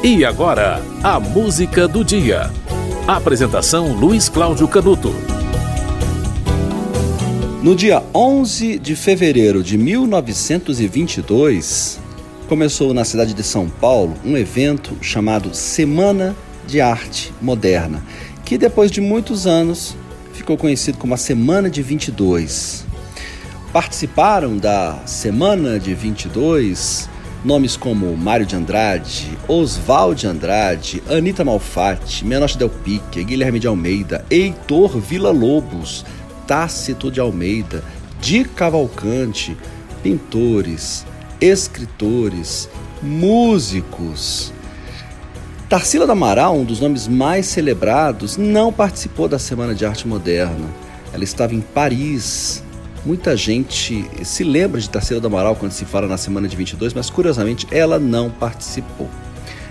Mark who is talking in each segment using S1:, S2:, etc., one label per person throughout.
S1: E agora, a música do dia. Apresentação Luiz Cláudio Canuto.
S2: No dia 11 de fevereiro de 1922, começou na cidade de São Paulo um evento chamado Semana de Arte Moderna, que depois de muitos anos ficou conhecido como a Semana de 22. Participaram da Semana de 22 Nomes como Mário de Andrade, Oswald de Andrade, Anita Malfatti, Menoche Del Pique, Guilherme de Almeida, Heitor Villa-Lobos, Tácito de Almeida, Di Cavalcante, pintores, escritores, músicos. Tarsila do Amaral, um dos nomes mais celebrados, não participou da Semana de Arte Moderna. Ela estava em Paris, Muita gente se lembra de Tarsila do Amaral quando se fala na semana de 22, mas curiosamente ela não participou.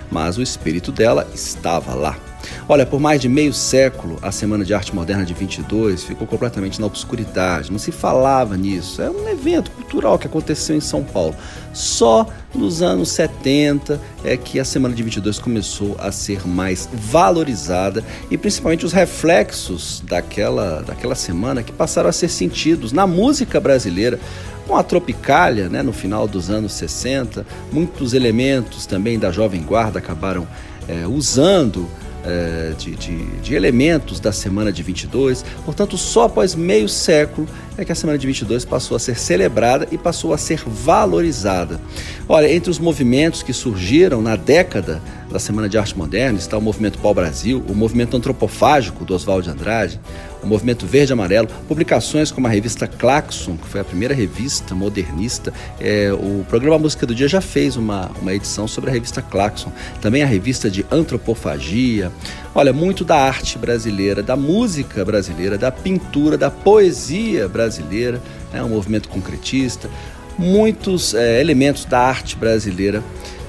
S2: Mas o espírito dela estava lá. Olha, por mais de meio século, a Semana de Arte Moderna de 22 ficou completamente na obscuridade, não se falava nisso. É um evento cultural que aconteceu em São Paulo. Só nos anos 70 é que a Semana de 22 começou a ser mais valorizada e principalmente os reflexos daquela, daquela semana que passaram a ser sentidos na música brasileira com a Tropicália, né, no final dos anos 60, muitos elementos também da Jovem Guarda acabaram é, usando é, de, de, de, elementos da semana de 22. Portanto, só após meio século é que a semana de 22 passou a ser celebrada e passou a ser valorizada. Olha, entre os movimentos que surgiram na década da Semana de Arte Moderna está o movimento Pau Brasil, o movimento antropofágico do Oswald de Andrade, o movimento Verde Amarelo, publicações como a revista Claxon, que foi a primeira revista modernista. É, o programa Música do Dia já fez uma, uma edição sobre a revista Claxon, também a revista de antropofagia. Olha, muito da arte brasileira, da música brasileira, da pintura, da poesia brasileira, é um movimento concretista, muitos é, elementos da arte brasileira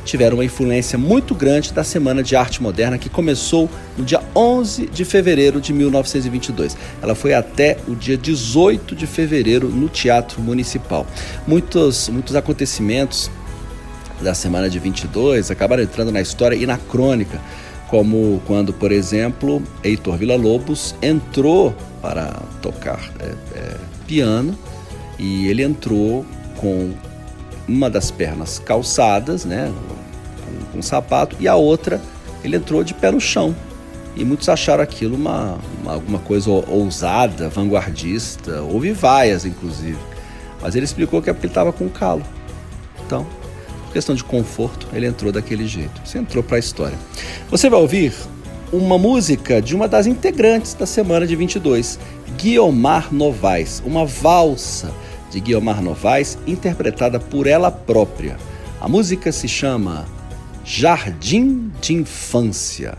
S2: tiveram uma influência muito grande da Semana de Arte Moderna, que começou no dia 11 de fevereiro de 1922. Ela foi até o dia 18 de fevereiro no Teatro Municipal. Muitos, muitos acontecimentos da Semana de 22 acabaram entrando na história e na crônica, como quando, por exemplo, Heitor Villa-Lobos entrou para tocar é, é, piano e ele entrou com uma das pernas calçadas, né, com, com um sapato, e a outra ele entrou de pé no chão. E muitos acharam aquilo uma, uma alguma coisa ousada, vanguardista, houve vaias, inclusive. Mas ele explicou que é porque ele estava com calo. Então, por questão de conforto, ele entrou daquele jeito. Você entrou para a história. Você vai ouvir uma música de uma das integrantes da semana de 22, Guiomar Novaes, uma valsa de Guiomar Novaes, interpretada por ela própria. A música se chama Jardim de Infância.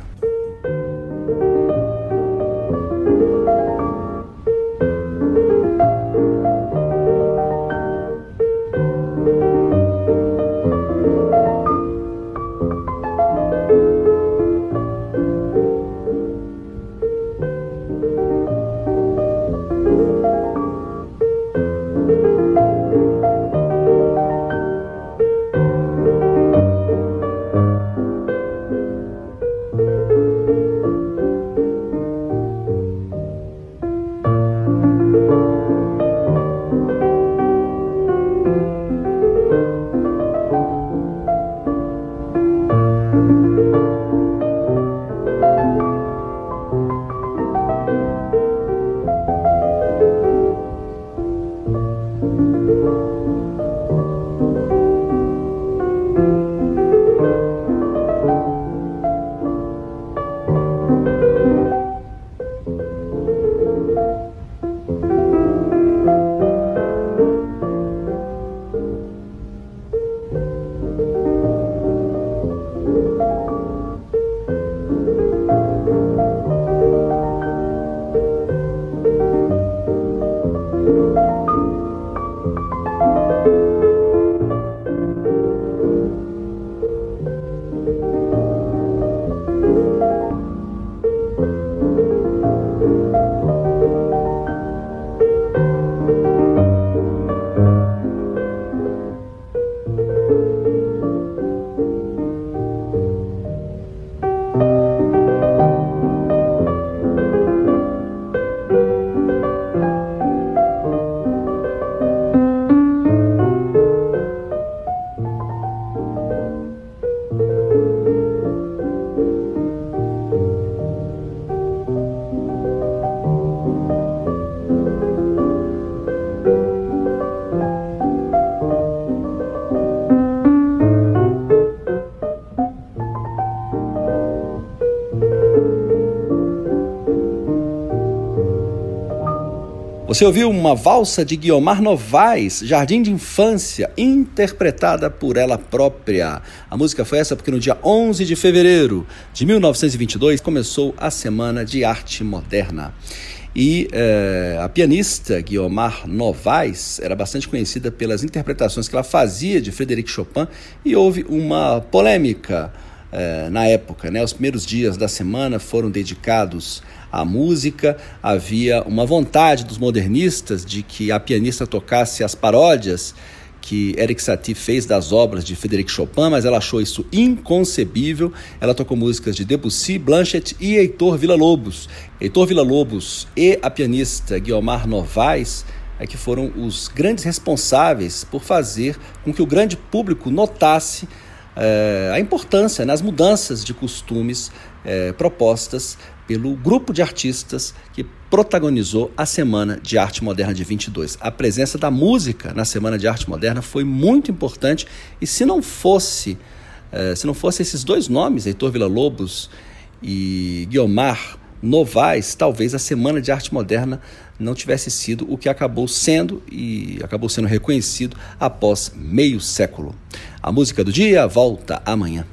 S2: Você ouviu uma valsa de Guiomar Novaes, Jardim de Infância, interpretada por ela própria. A música foi essa porque no dia 11 de fevereiro de 1922 começou a Semana de Arte Moderna. E eh, a pianista Guiomar Novaes era bastante conhecida pelas interpretações que ela fazia de Frederic Chopin e houve uma polêmica eh, na época. Né? Os primeiros dias da semana foram dedicados à música, havia uma vontade dos modernistas de que a pianista tocasse as paródias que Eric Satie fez das obras de Frederic Chopin, mas ela achou isso inconcebível. Ela tocou músicas de Debussy, Blanchett e Heitor Villa-Lobos. Heitor Villa-Lobos e a pianista Guiomar Novaes é que foram os grandes responsáveis por fazer com que o grande público notasse é, a importância nas mudanças de costumes é, propostas pelo grupo de artistas que protagonizou a Semana de Arte Moderna de 22. A presença da música na Semana de Arte Moderna foi muito importante e se não fosse é, se não fosse esses dois nomes, Heitor Villa-Lobos e Guiomar Novaes, talvez a Semana de Arte Moderna não tivesse sido o que acabou sendo e acabou sendo reconhecido após meio século. A música do dia volta amanhã.